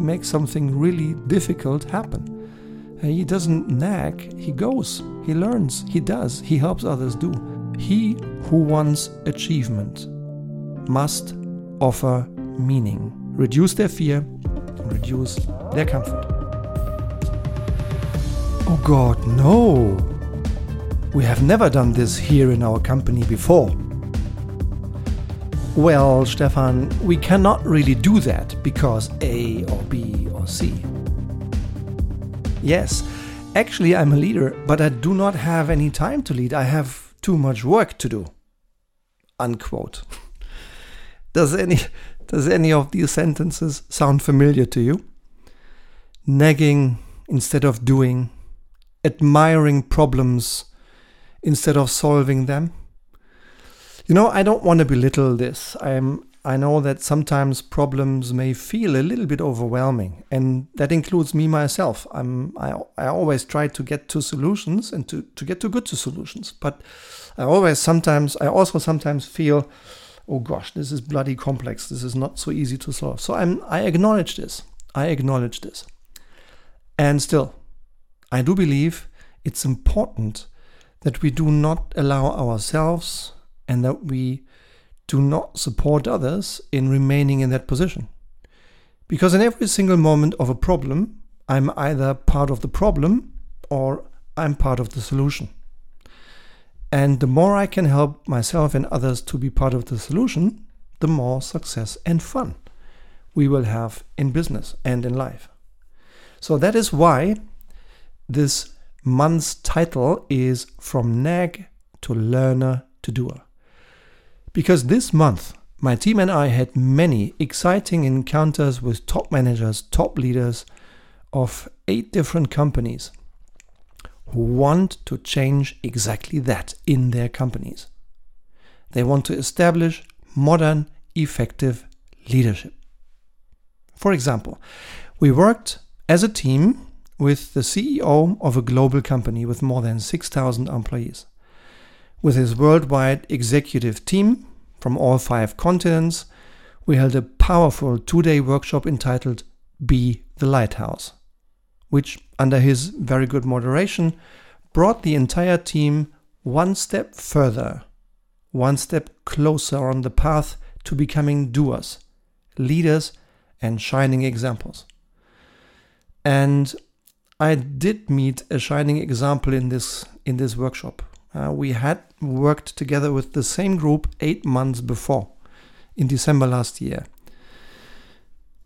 he makes something really difficult happen. He doesn't nag, he goes, he learns, he does, he helps others do. He who wants achievement must offer meaning, reduce their fear, reduce their comfort. Oh God, no! We have never done this here in our company before. Well, Stefan, we cannot really do that because A or B or C. Yes, actually, I'm a leader, but I do not have any time to lead. I have too much work to do. Unquote. Does any does any of these sentences sound familiar to you? Nagging instead of doing, admiring problems instead of solving them. You know, I don't want to belittle this. I'm I know that sometimes problems may feel a little bit overwhelming, and that includes me myself. I'm I, I always try to get to solutions and to, to get to good to solutions, but I always sometimes I also sometimes feel, oh gosh, this is bloody complex. This is not so easy to solve. So I'm I acknowledge this. I acknowledge this, and still, I do believe it's important that we do not allow ourselves and that we do not support others in remaining in that position. Because in every single moment of a problem, I'm either part of the problem or I'm part of the solution. And the more I can help myself and others to be part of the solution, the more success and fun we will have in business and in life. So that is why this month's title is From Nag to Learner to Doer. Because this month, my team and I had many exciting encounters with top managers, top leaders of eight different companies who want to change exactly that in their companies. They want to establish modern, effective leadership. For example, we worked as a team with the CEO of a global company with more than 6,000 employees with his worldwide executive team from all five continents, we held a powerful two day workshop entitled Be the Lighthouse, which, under his very good moderation, brought the entire team one step further, one step closer on the path to becoming doers, leaders, and shining examples. And I did meet a shining example in this in this workshop. Uh, we had worked together with the same group eight months before, in December last year.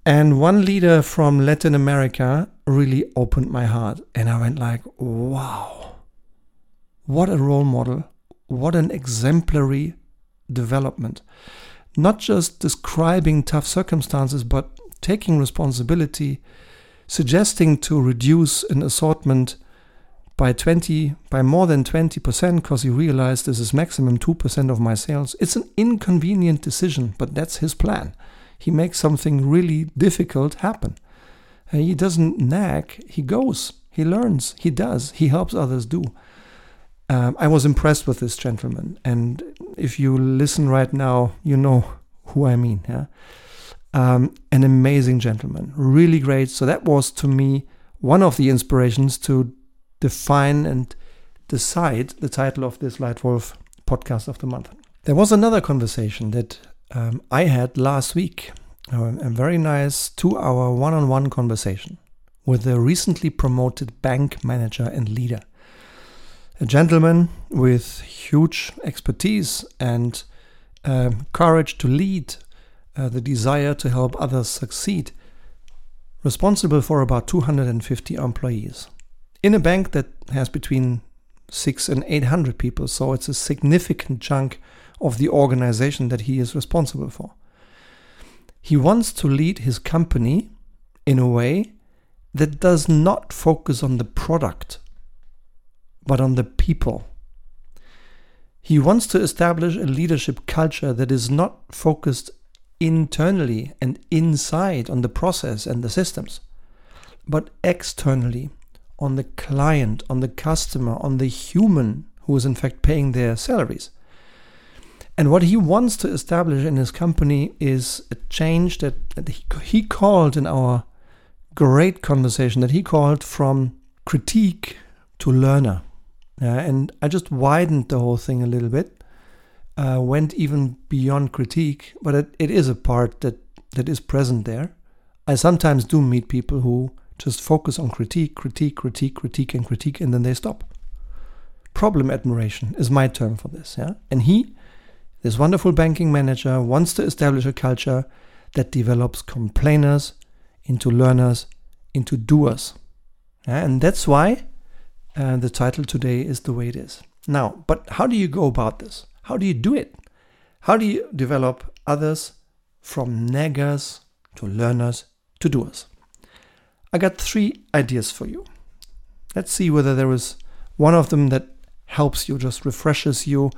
And one leader from Latin America really opened my heart, and I went like, "Wow, what a role model! What an exemplary development! Not just describing tough circumstances, but taking responsibility, suggesting to reduce an assortment." By 20 by more than 20% because he realized this is maximum 2% of my sales. It's an inconvenient decision but that's his plan. He makes something really difficult happen. And he doesn't nag he goes he learns he does he helps others do. Um, i was impressed with this gentleman and if you listen right now you know who i mean yeah? Um, an amazing gentleman really great. So that was to me one of the inspirations to define and decide the title of this Leitwolf podcast of the month. There was another conversation that um, I had last week, uh, a very nice two hour one on one conversation with a recently promoted bank manager and leader. A gentleman with huge expertise and uh, courage to lead, uh, the desire to help others succeed, responsible for about 250 employees in a bank that has between six and 800 people. So it's a significant chunk of the organization that he is responsible for. He wants to lead his company in a way that does not focus on the product, but on the people. He wants to establish a leadership culture that is not focused internally and inside on the process and the systems, but externally on the client, on the customer, on the human who is in fact paying their salaries. And what he wants to establish in his company is a change that, that he, he called in our great conversation that he called From Critique to Learner. Yeah, and I just widened the whole thing a little bit, uh, went even beyond critique, but it, it is a part that, that is present there. I sometimes do meet people who just focus on critique, critique, critique, critique, and critique, and then they stop. Problem admiration is my term for this. Yeah, and he, this wonderful banking manager, wants to establish a culture that develops complainers into learners into doers. Yeah, and that's why uh, the title today is the way it is. Now, but how do you go about this? How do you do it? How do you develop others from naggers to learners to doers? I got three ideas for you. Let's see whether there is one of them that helps you, just refreshes you,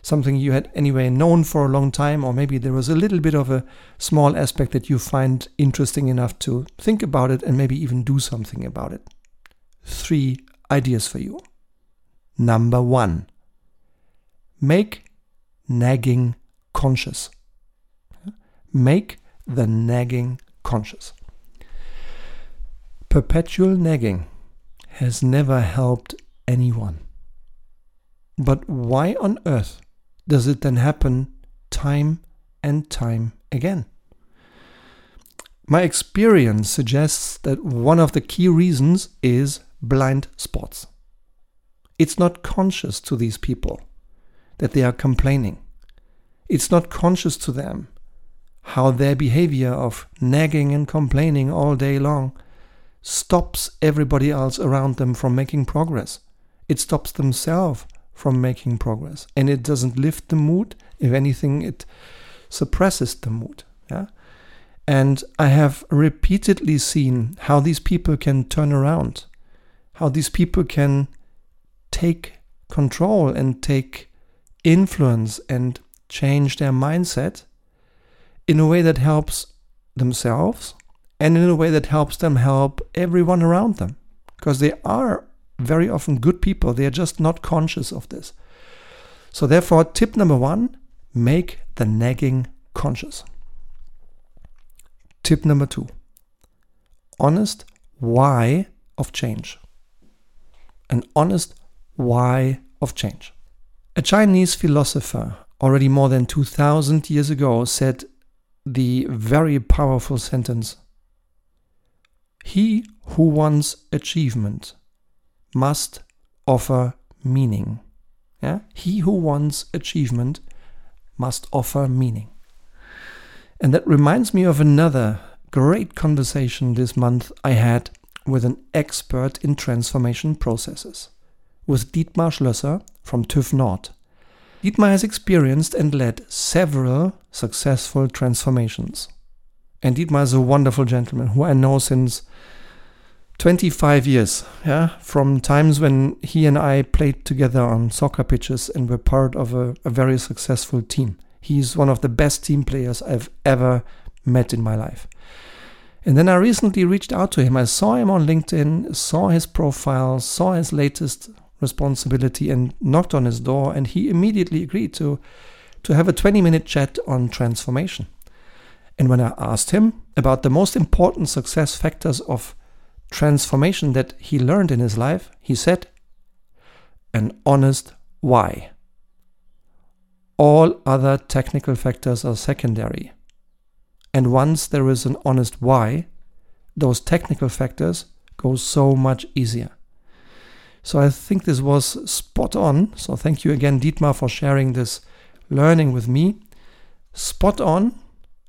something you had anyway known for a long time, or maybe there was a little bit of a small aspect that you find interesting enough to think about it and maybe even do something about it. Three ideas for you. Number one, make nagging conscious. Make the nagging conscious. Perpetual nagging has never helped anyone. But why on earth does it then happen time and time again? My experience suggests that one of the key reasons is blind spots. It's not conscious to these people that they are complaining. It's not conscious to them how their behavior of nagging and complaining all day long stops everybody else around them from making progress. It stops themselves from making progress. And it doesn't lift the mood. If anything, it suppresses the mood. Yeah. And I have repeatedly seen how these people can turn around, how these people can take control and take influence and change their mindset in a way that helps themselves and in a way that helps them help everyone around them because they are very often good people. They are just not conscious of this. So therefore tip number 1 make the nagging conscious. Tip number 2 honest why of change. An honest why of change. A chinese philosopher already more than 2000 years ago said the very powerful sentence he who wants achievement must offer meaning. Yeah? He who wants achievement must offer meaning. And that reminds me of another great conversation this month I had with an expert in transformation processes, with Dietmar Schlösser from TÜV Nord. Dietmar has experienced and led several successful transformations. And Dietmar is a wonderful gentleman who I know since 25 years, yeah, from times when he and I played together on soccer pitches and were part of a, a, very successful team. He's one of the best team players I've ever met in my life. And then I recently reached out to him. I saw him on LinkedIn, saw his profile, saw his latest responsibility, and knocked on his door. And he immediately agreed to, to have a 20 minute chat on transformation. And when I asked him about the most important success factors of transformation that he learned in his life, he said, an honest why. All other technical factors are secondary. And once there is an honest why, those technical factors go so much easier. So I think this was spot on. So thank you again, Dietmar, for sharing this learning with me. Spot on.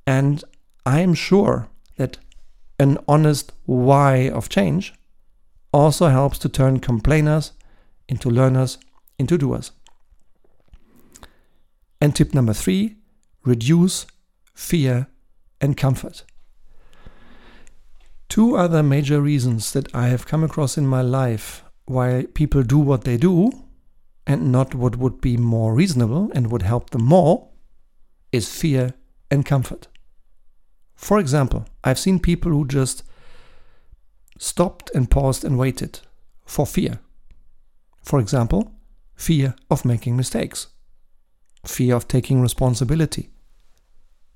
And I am sure that an honest why of change also helps to turn complainers into learners into doers. And tip number three reduce fear and comfort. Two other major reasons that I have come across in my life why people do what they do and not what would be more reasonable and would help them more is fear and comfort. For example, I've seen people who just stopped and paused and waited for fear. For example, fear of making mistakes, fear of taking responsibility,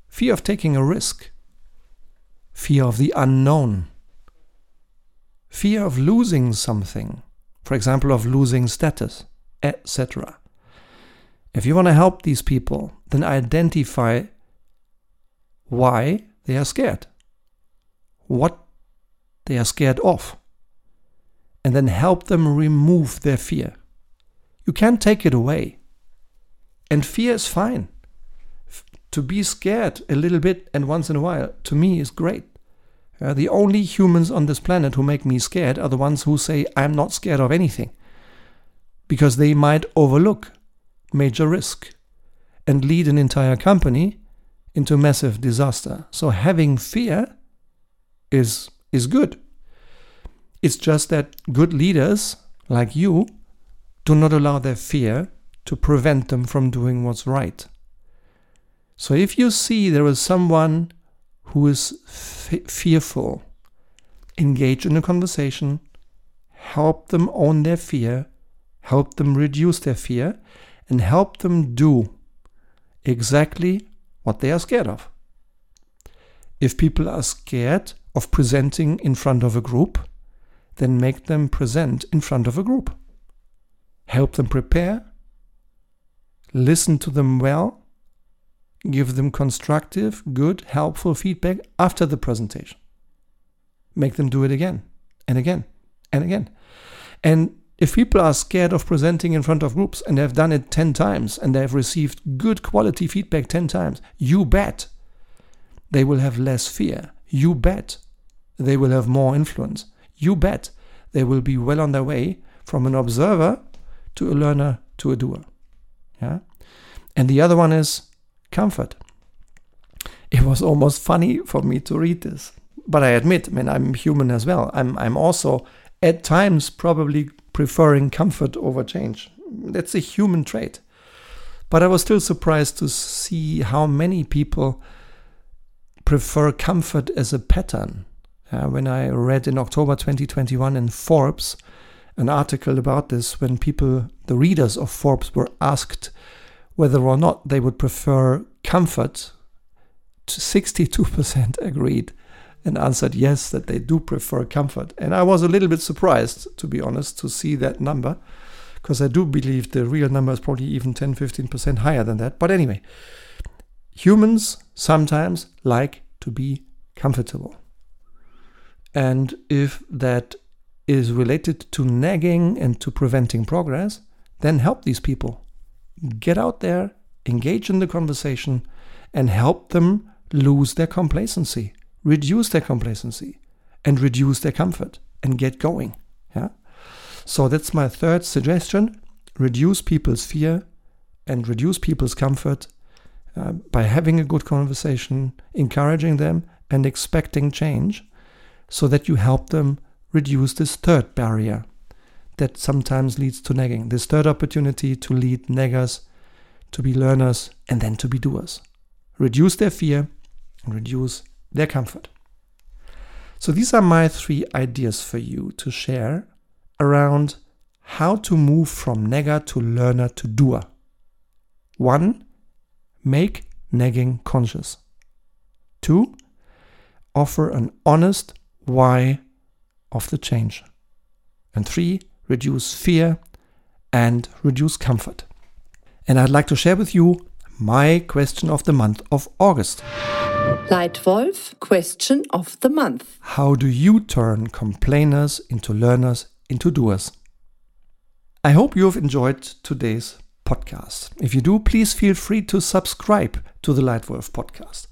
fear of taking a risk, fear of the unknown, fear of losing something, for example, of losing status, etc. If you want to help these people, then identify why they are scared, what they are scared of, and then help them remove their fear. You can't take it away. And fear is fine. F- to be scared a little bit and once in a while, to me, is great. Uh, the only humans on this planet who make me scared are the ones who say, I'm not scared of anything. Because they might overlook major risk and lead an entire company into massive disaster. So having fear is, is good. It's just that good leaders like you do not allow their fear to prevent them from doing what's right. So if you see there is someone who is f- fearful, engage in a conversation, help them own their fear, help them reduce their fear, and help them do exactly what they are scared of. If people are scared of presenting in front of a group, then make them present in front of a group. Help them prepare, listen to them well, give them constructive, good, helpful feedback after the presentation. Make them do it again and again and again. And if people are scared of presenting in front of groups and they have done it 10 times and they have received good quality feedback 10 times, you bet they will have less fear. You bet they will have more influence. You bet they will be well on their way from an observer to a learner to a doer. Yeah? And the other one is comfort. It was almost funny for me to read this. But I admit, I mean, I'm human as well. I'm, I'm also at times probably preferring comfort over change. That's a human trait. But I was still surprised to see how many people prefer comfort as a pattern. Uh, when I read in October 2021 in Forbes an article about this, when people, the readers of Forbes, were asked whether or not they would prefer comfort, 62% agreed and answered yes, that they do prefer comfort. And I was a little bit surprised, to be honest, to see that number, because I do believe the real number is probably even 10 15% higher than that. But anyway, humans sometimes like to be comfortable. And if that is related to nagging and to preventing progress, then help these people. Get out there, engage in the conversation, and help them lose their complacency reduce their complacency and reduce their comfort and get going. Yeah. So that's my third suggestion. Reduce people's fear and reduce people's comfort uh, by having a good conversation, encouraging them, and expecting change so that you help them reduce this third barrier that sometimes leads to nagging. This third opportunity to lead naggers to be learners and then to be doers. Reduce their fear and reduce their comfort. So these are my three ideas for you to share around how to move from nagger to learner to doer. One, make nagging conscious. Two, offer an honest why of the change. And three, reduce fear and reduce comfort. And I'd like to share with you my question of the month of August. Leitwolf Question of the Month. How do you turn complainers into learners into doers? I hope you have enjoyed today's podcast. If you do, please feel free to subscribe to the Leitwolf podcast.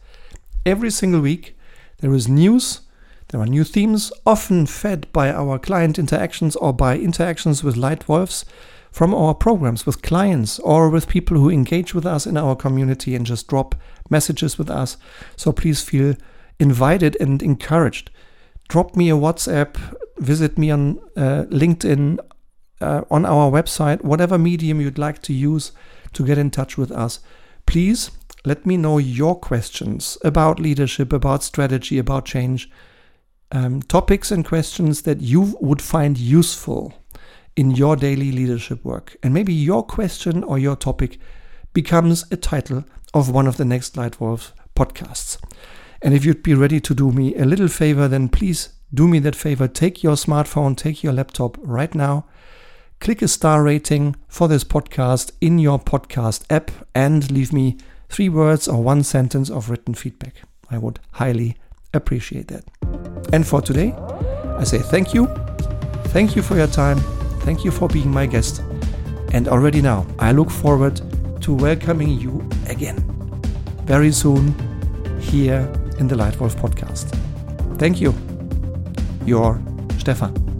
Every single week, there is news, there are new themes, often fed by our client interactions or by interactions with Leitwolves from our programs with clients or with people who engage with us in our community and just drop messages with us. So please feel invited and encouraged. Drop me a WhatsApp, visit me on uh, LinkedIn, uh, on our website, whatever medium you'd like to use to get in touch with us. Please let me know your questions about leadership, about strategy, about change, um, topics and questions that you would find useful in your daily leadership work. And maybe your question or your topic becomes a title of one of the next Leitwolf podcasts. And if you'd be ready to do me a little favor, then please do me that favor. Take your smartphone, take your laptop right now, click a star rating for this podcast in your podcast app, and leave me three words or one sentence of written feedback. I would highly appreciate that. And for today, I say thank you. Thank you for your time. Thank you for being my guest. And already now, I look forward to welcoming you again very soon here in the Leitwolf podcast. Thank you. Your Stefan.